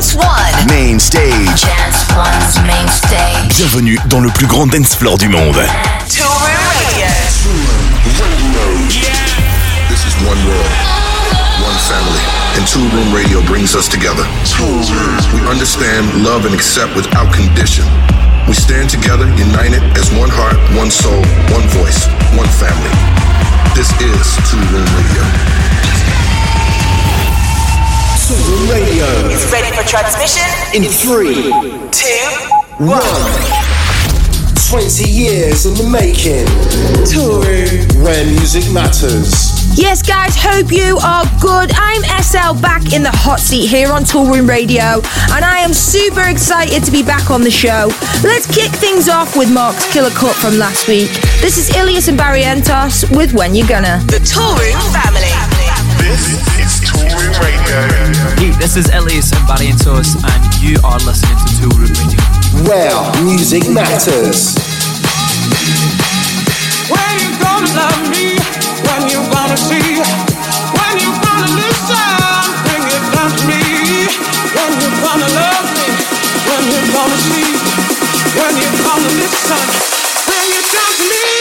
Dance One. Main stage. Dance One's main stage. Bienvenue dans le plus grand dance floor du monde. Toolroom Radio. Yeah, This is one world, one family, and Two Room Radio brings us together. We understand, love, and accept without condition. We stand together, united as one heart, one soul, one voice, one family. This is Toolroom Radio. Toolroom Radio Is ready for transmission? in three, two, one. 20 years in the making. Toolroom, where music matters. Yes, guys, hope you are good. I'm SL back in the hot seat here on Toolroom Radio, and I am super excited to be back on the show. Let's kick things off with Mark's killer cut from last week. This is Illyus and Barrientos with When You Gonna. The Toolroom family. This is Toolroom Radio. Hey, this is Illyus and Barrientos, and you are listening to Toolroom Radio. Where music matters. When you gonna love me? When you gonna see? When you gonna listen? Bring it down to me. When you gonna love me? When you gonna see? When you gonna listen? Bring it down to me.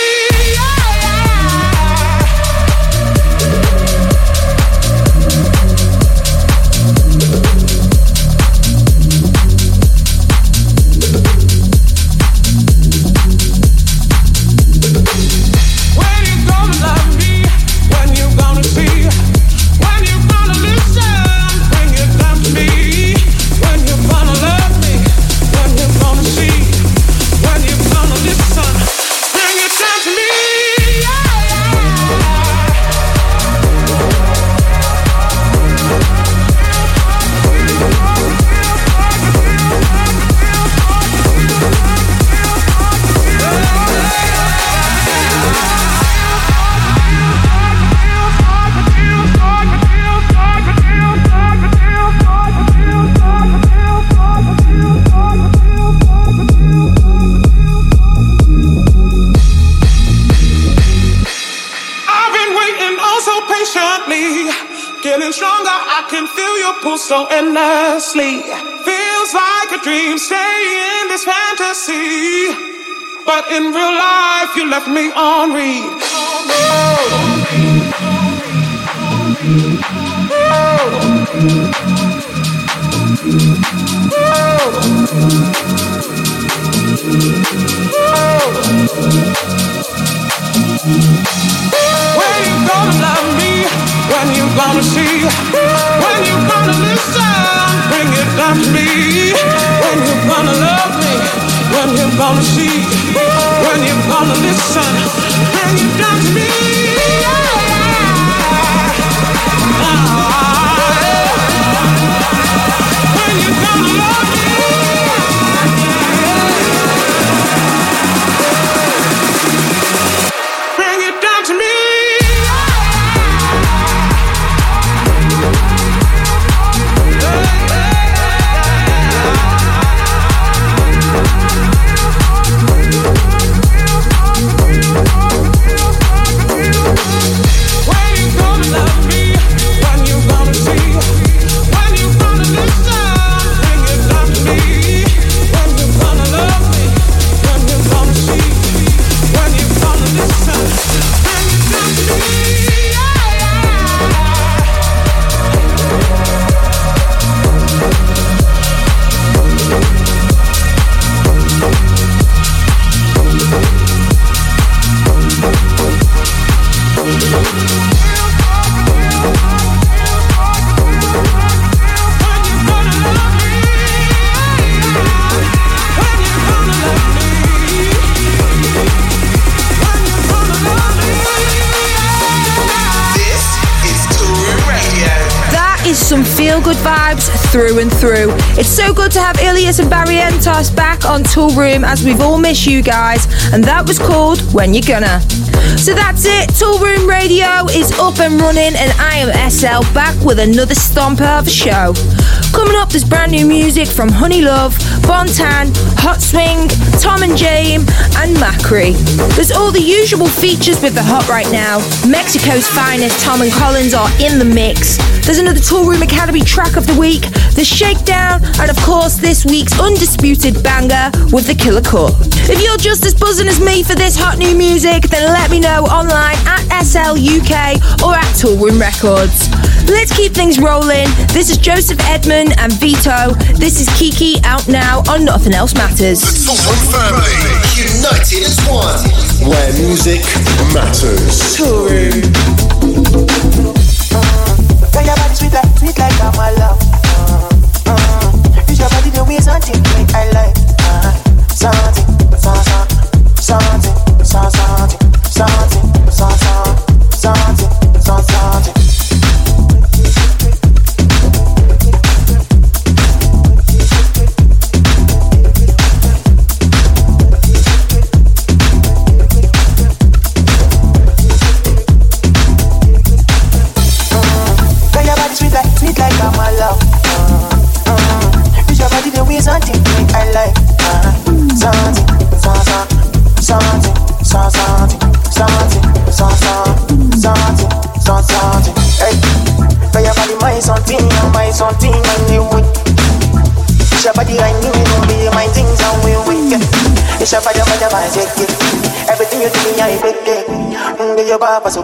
Fantasy. But in real life, you left me on read. When you gonna love me? When you gonna see? When you gonna listen? Bring it down to me. When you gonna love me? When you gonna see? When you gonna listen? It down to me. When Illyus and Barrientos back on Toolroom as we've all missed you guys, and that was called When You Gonna. So that's it, Toolroom Radio is up and running, and I am SL back with another stomper of a show. Coming up, there's brand new music from HoneyLuv, Bontan, Hot Swing, Tom and Jame, and Macri. There's all the usual features with the hot right now. Mexico's finest Tom and Collins are in the mix. There's another Toolroom Academy track of the week. The Shakedown, and of course, this week's undisputed banger with the Killer Cut. If you're just as buzzing as me for this hot new music, then let me know online at SLUK or at Toolroom Records. Let's keep things rolling. This is Joseph Edmond and Vito. This is Kiki out now on Nothing Else Matters. The Toolroom family, united as one, where music matters. Toolroom. Your sweet like, sweet like I'm always on tonight. I like. passou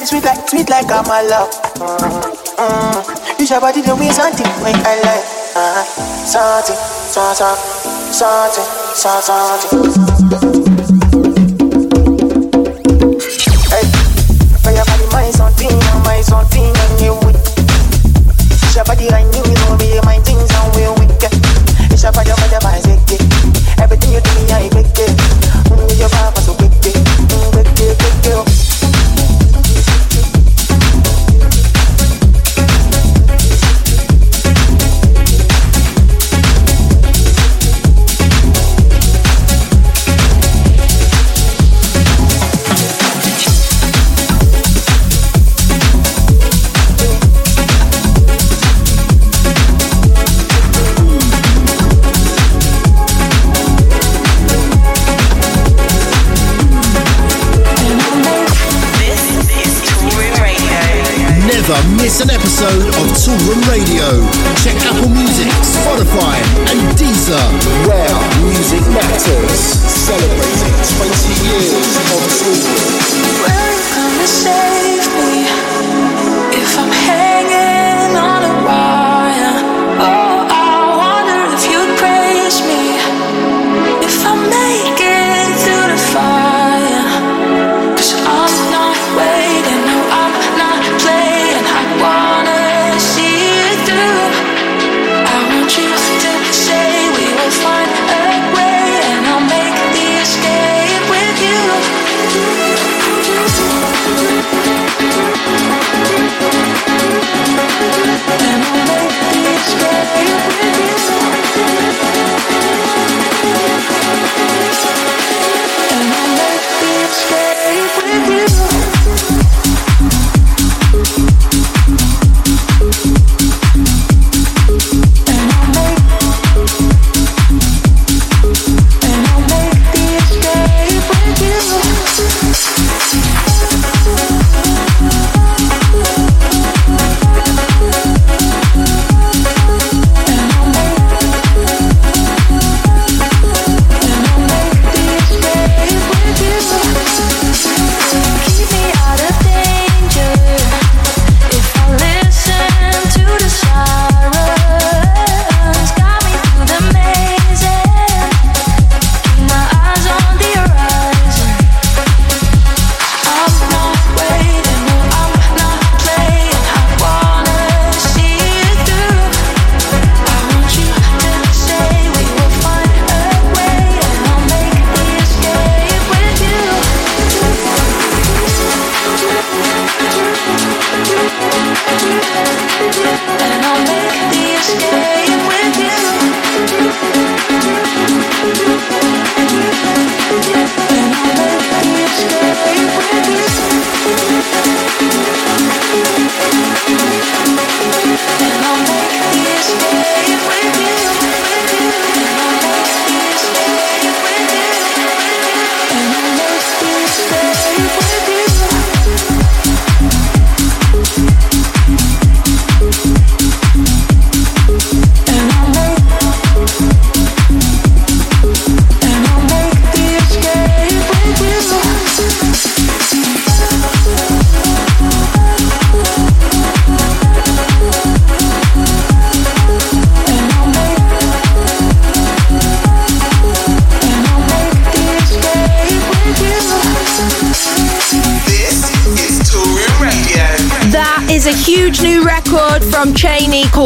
body sweet like sweet like Amala. Mm-hmm. Use your body to win something when I like. Uh-huh. Something, something, something, something. Hey, your body my something, my something, and you. Use your body I need. Radio.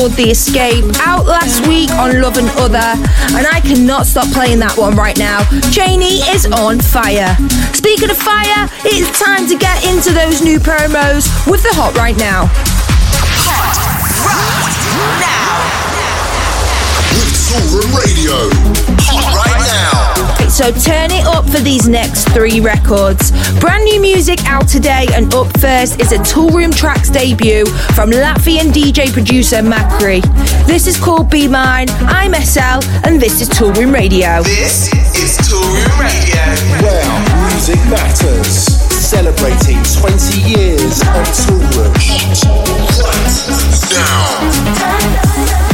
Called The Escape, out last week on Love and Other, and I cannot stop playing that one right now. Cheney is on fire. Speaking of fire, it's time to get into those new promos with the Hot Right Now. Hot Right Now. With Toolroom Radio. Right. So turn it up for these next three records. Brand new music out today, and up first is a Toolroom Tracks debut from Latvian DJ producer Macri. This is called Be Mine. I'm SL, and this is Toolroom Radio. This is Toolroom Radio. Where music matters. Celebrating 20 years of Toolroom. Right now.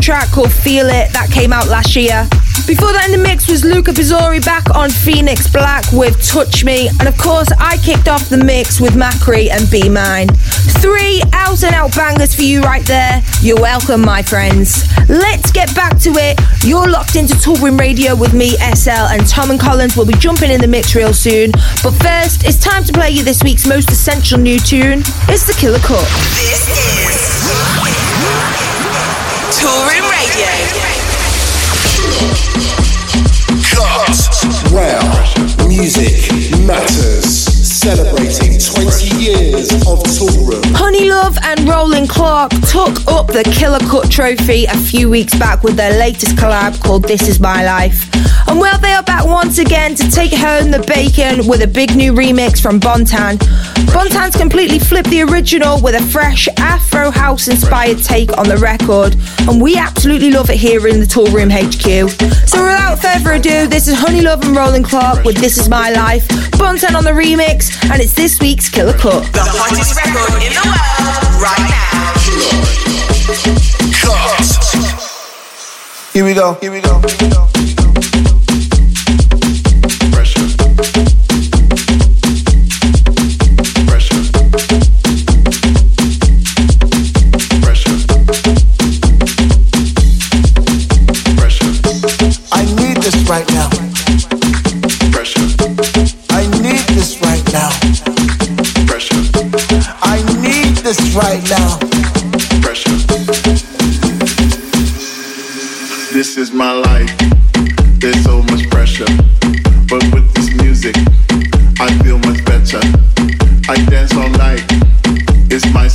Track called Feel It, that came out last year. Before that in the mix was Luca Pizzori back on Phoenix Black with Touch Me, and of course I kicked off the mix with Macri and Be Mine. Three out and out bangers for you right there. You're welcome, my friends. Let's get back to it. You're locked into Toolroom Radio with me, SL, and Tom and Collins will be jumping in the mix real soon. But first, it's time to play you this week's most essential new tune. It's the Killer Cut. Wow. Music matters. Celebrating 20 years of Toolroom. HoneyLuv and Roland Clark took up the Killer Cut trophy a few weeks back with their latest collab called This Is My Life. And well, they are back once again to take home the bacon with a big new remix from Bontan. Bontan's completely flipped the original with a fresh Afro House inspired take on the record, and we absolutely love it here in the Toolroom HQ. So without further ado, this is HoneyLuv and Roland Clark with This Is My Life, Bontan on the remix, and it's this week's Killer Cut. Here we go. Here we go. Here we go. business right now. Pressure. This is my life. There's so much pressure. But with this music, I feel much better. I dance all night. It's my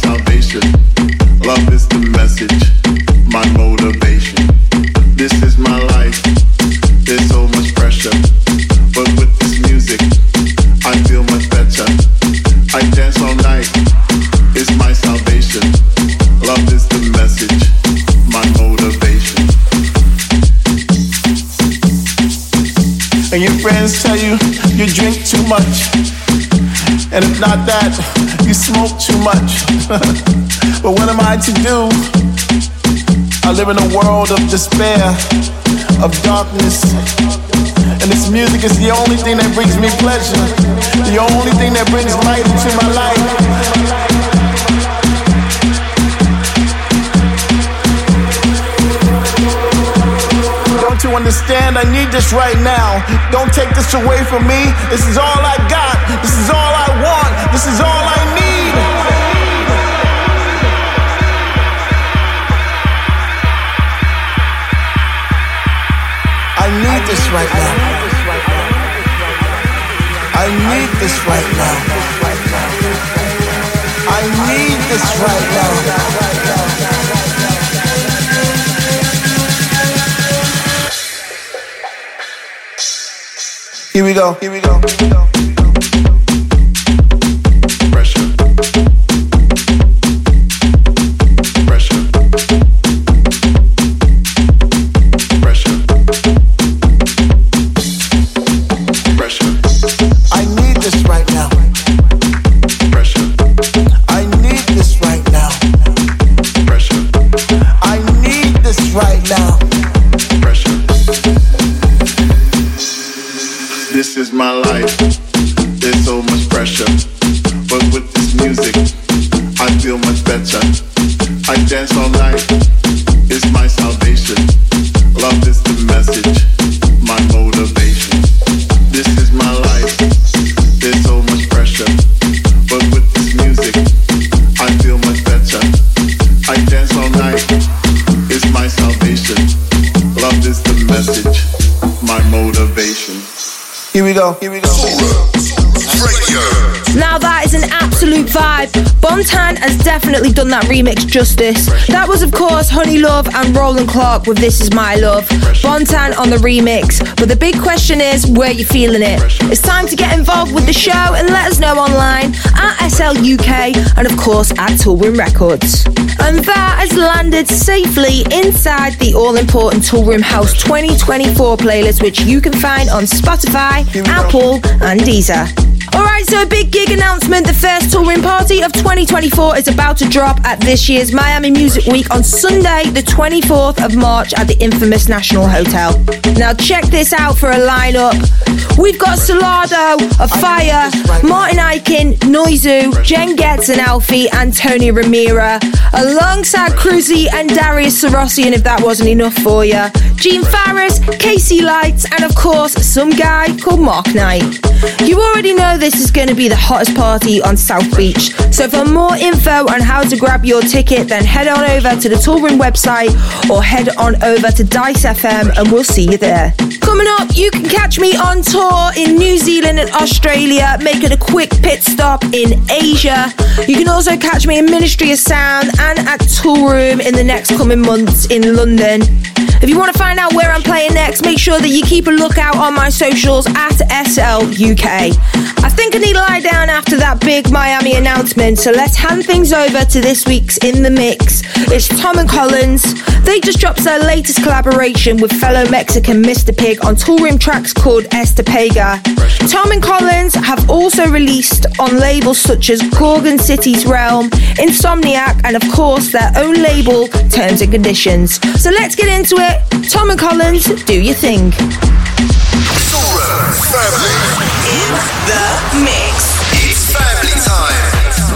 I to do? I live in a world of despair, of darkness. And this music is the only thing that brings me pleasure, the only thing that brings light into my life. Don't you understand I need this right now. Don't take this away from me. This is all I got. This is all I want. This is all I need. Need this right now. I need this right now. I need this right now. Here we go. Here we go. Here we go. Definitely done that remix justice. That was, of course, HoneyLuv and Roland Clark with This Is My Love. Bontan on the remix. But the big question is, where you feeling it? It's time to get involved with the show and let us know online at SLUK and, of course, at Toolroom Records. And that has landed safely inside the all important Toolroom House 2024 playlist, which you can find on Spotify, Apple, and Deezer. Alright, so a big gig announcement. The first touring party of 2024 is about to drop at this year's Miami Music Week on Sunday, the 24th of March at the infamous National Hotel. Now, check this out for a lineup. We've got Solardo, of Fire, Martin Ikin, Noizu, Jen Getz and Alfie, and Tony Romera, alongside Cruzy and Darius Syrossian, if that wasn't enough for you. Gene Farris, Casey Lights, and of course, some guy called Mark Knight. You already know this is going to be the hottest party on South Beach. So for more info on how to grab your ticket, then head on over to the Toolroom website or head on over to Dice FM and we'll see you there. Coming up, you can catch me on tour in New Zealand and Australia, making a quick pit stop in Asia. You can also catch me in Ministry of Sound and at Toolroom in the next coming months in London. If you want to find out where I'm playing next, make sure that you keep a lookout on my socials at SLUK. I think I need to lie down after that big Miami announcement, so let's hand things over to this week's In the Mix. It's Tom and Collins. They just dropped their latest collaboration with fellow Mexican Mr. Pig on Toolroom tracks called Está Pegao. Tom and Collins have also released on labels such as Gorgon City's Realm, Insomniac, and of course their own label, Terms and Conditions. So let's get into it. Tom and Collins, do your thing. In the mix. It's family time.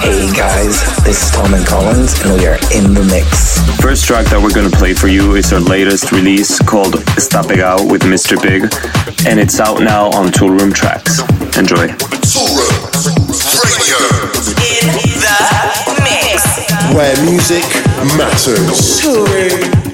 Hey guys, this is Tom and Collins, and we are in the mix. First track that we're gonna play for you is our latest release called Está Pegao with Mr. Pig, and it's out now on Toolroom Tracks. Enjoy. Toolroom Radio. In the mix. Where music matters. Bye.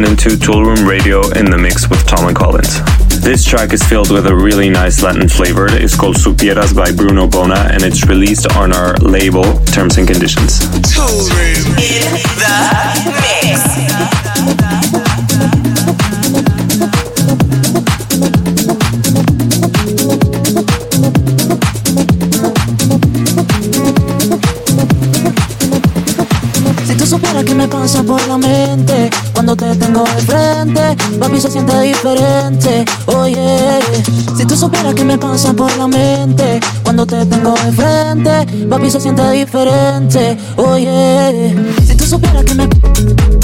Listening to Toolroom Radio in the mix with Tom and Collins. This track is filled with a really nice Latin flavor. It's called Supieras by Bruno Bona and it's released on our label Terms and Conditions. Toolroom in the diferente, oye. Si tú supieras que me pasa por la mente cuando te tengo de frente. Papi se siente diferente, oye. Si tú supieras que me.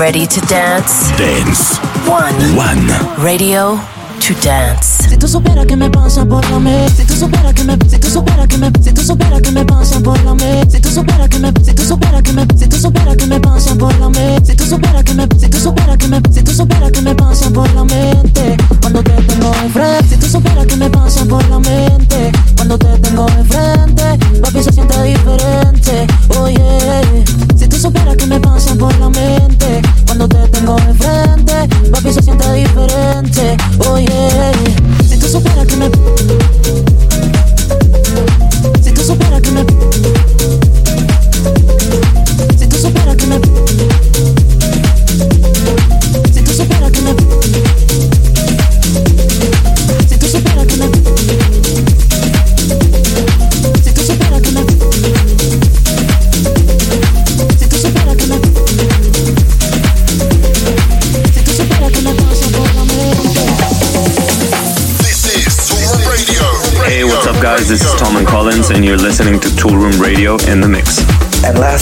Ready to dance? Dance. One. One. Radio to dance. Si tú supieras que me pasa por la mente, si tú supieras que me, si tú supieras que me, si tú supieras que me pasa por la mente, si tú supieras que me, si tú supieras que me, si tú supieras que me pasa por la mente, si tú supieras que me, si tú supieras que me, si tú supieras que me pasa por la mente, cuando te tengo de frente, si tú supieras que me pasa por la mente,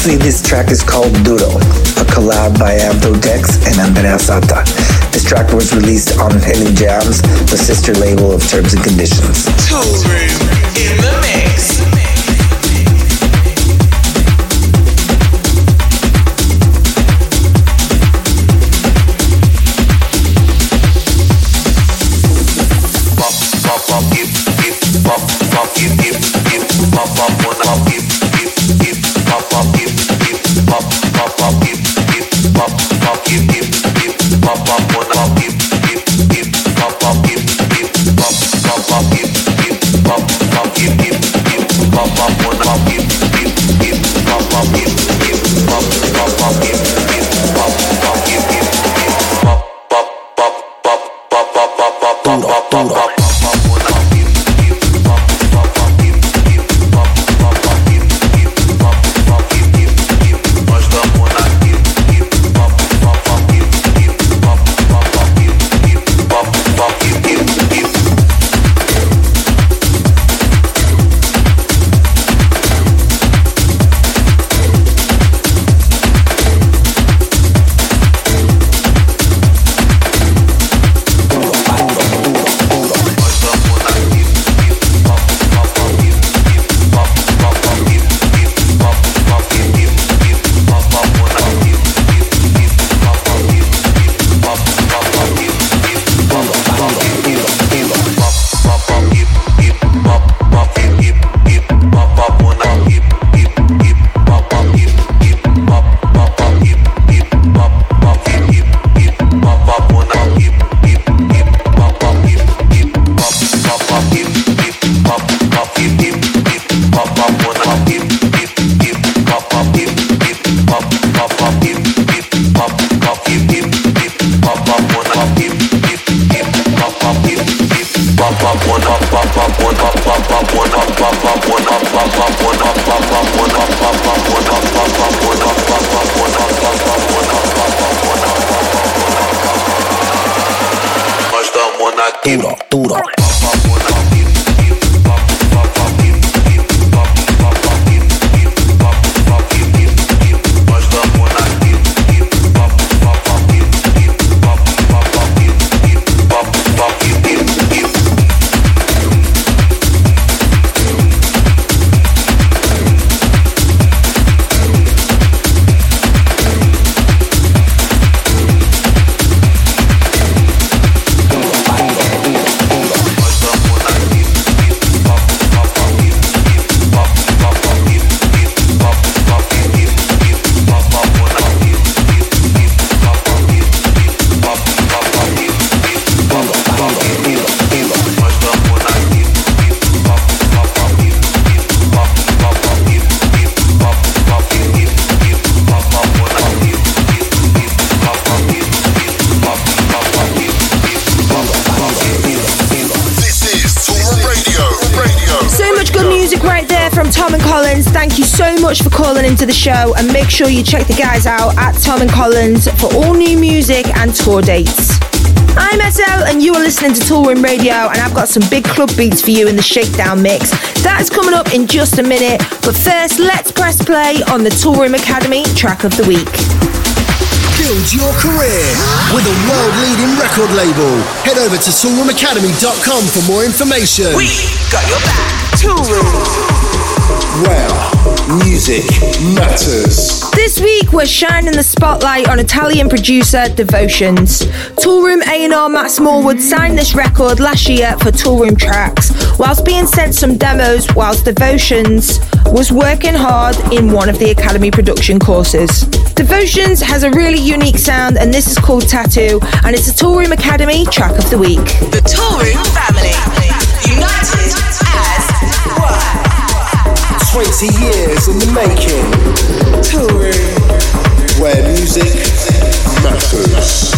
Lastly, this track is called Doodle, a collab by Amtotex and Andrea Sata. This track was released on Henny Jams, the sister label of Terms and Conditions. For calling into the show and make sure you check the guys out at Tom and Collins for all new music and tour dates. I'm SL and you are listening to Toolroom Radio and I've got some big club beats for you in the Shakedown mix. That is coming up in just a minute, but first let's press play on the Toolroom Academy track of the week. Build your career with a world-leading record label. Head over to toolroomacademy.com for more information. We got your back. Toolroom where music matters. This week we're shining the spotlight on Italian producer Devotions. Toolroom A&R Matt Smallwood signed this record last year for Toolroom Tracks, whilst being sent some demos whilst Devotions was working hard in one of the Academy production courses. Devotions has a really unique sound and this is called Tattoo and it's a Toolroom Academy track of the week. The Toolroom family, united as 20 years in the making. Toolroom. Where music matters.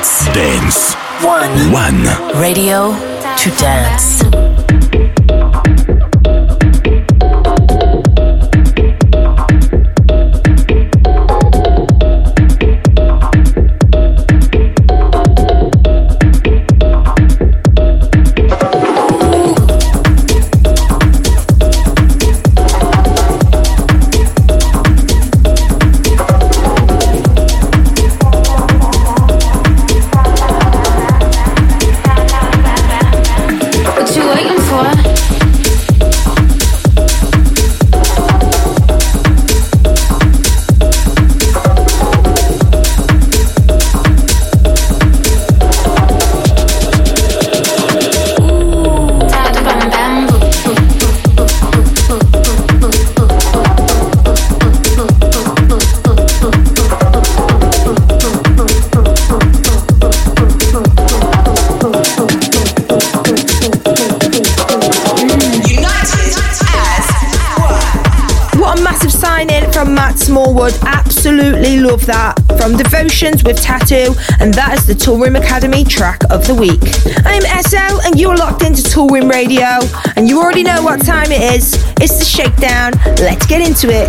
Dance? Dance. One. One. Radio to dance. Absolutely love that. From Devotions with Tattoo, and that is the Toolroom Academy track of the week. I'm SL, and you're locked into Toolroom Radio, and you already know what time it is. It's the shakedown. Let's get into it.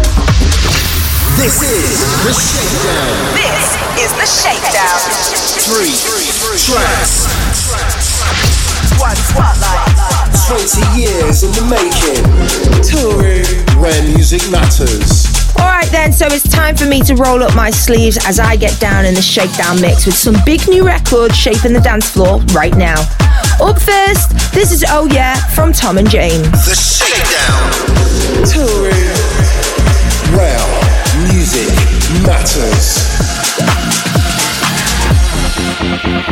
This is the shakedown. This is the shakedown. Three tracks. One spotlight. 20 years in the making. Toolroom. Where music matters. Alright then, so it's time for me to roll up my sleeves as I get down in the shakedown mix with some big new records shaping the dance floor right now. Up first, this is Oh Yeah from Tom and James. The Shakedown. Toolroom. Where music matters. This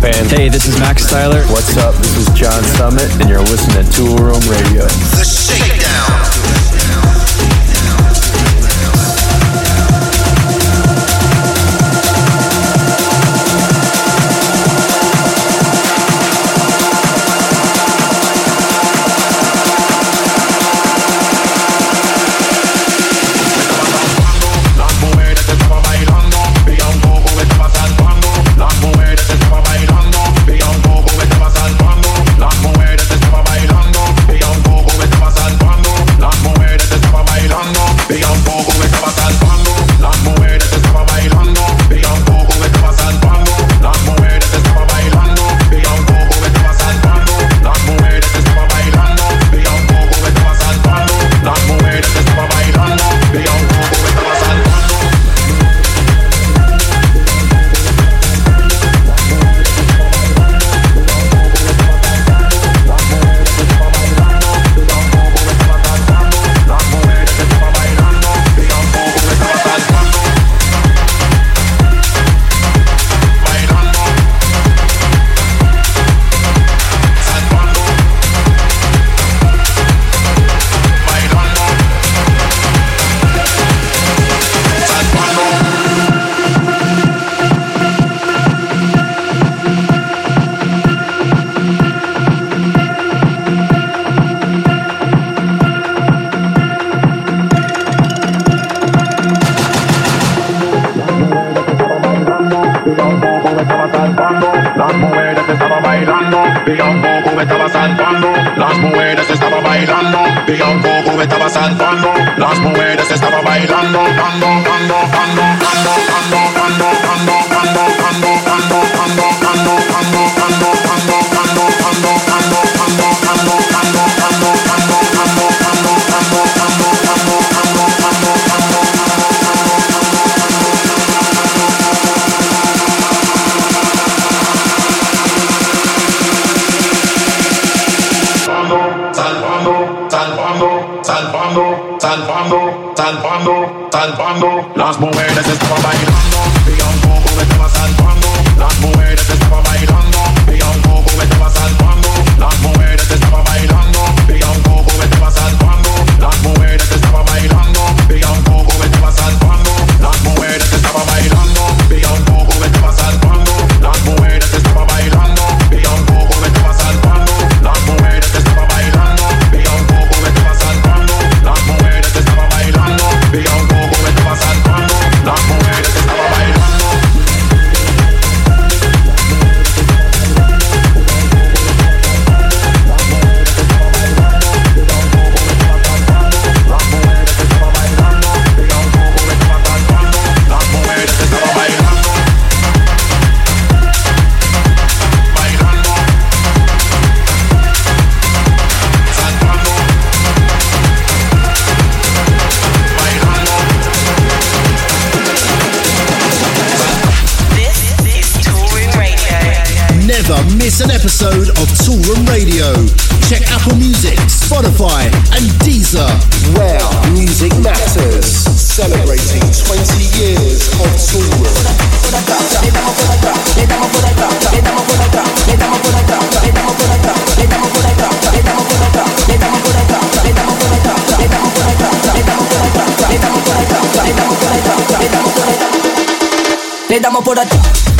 Hey, this is Max Styler. What's up? This is John Summit, and you're listening to Toolroom Radio. campeón, poco me estaba salvando. Las mujeres Salvando las mujeres episode of Tool Room Radio. Check Apple Music, Spotify, and Deezer. Where music matters. Celebrating 20 years of Tool Le damos por atrás.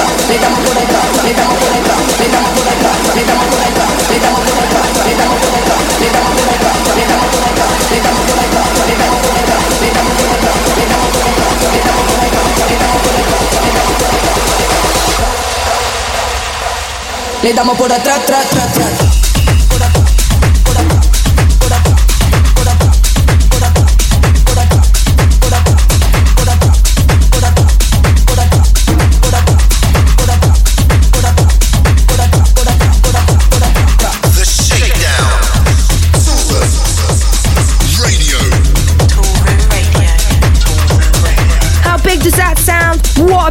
Le damos por atrás, atrás, atrás, atrás.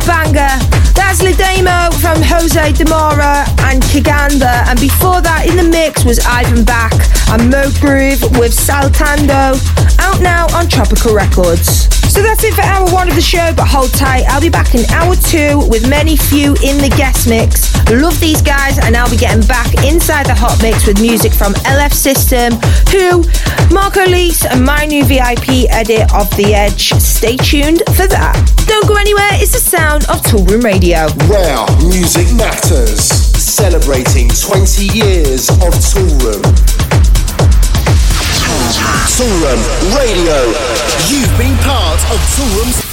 Atrás, atrás, atrás. from Jose Demara and Kiganda, and before that in the mix was Ivan Back and Mo Groove with Saltando, out now on Tropical Records. So that's it for hour one of the show, but hold tight. I'll be back in hour two with Manyfew in the guest mix. Love these guys, and I'll be getting back inside the hot mix with music from LF System, Who, Marco Lys, and my new VIP edit of The Edge. Stay tuned for that. Don't go anywhere, it's the sound of Toolroom Radio. Where music matters. Celebrating 20 years of Toolroom. Toolroom Radio. You've been part of Toolroom's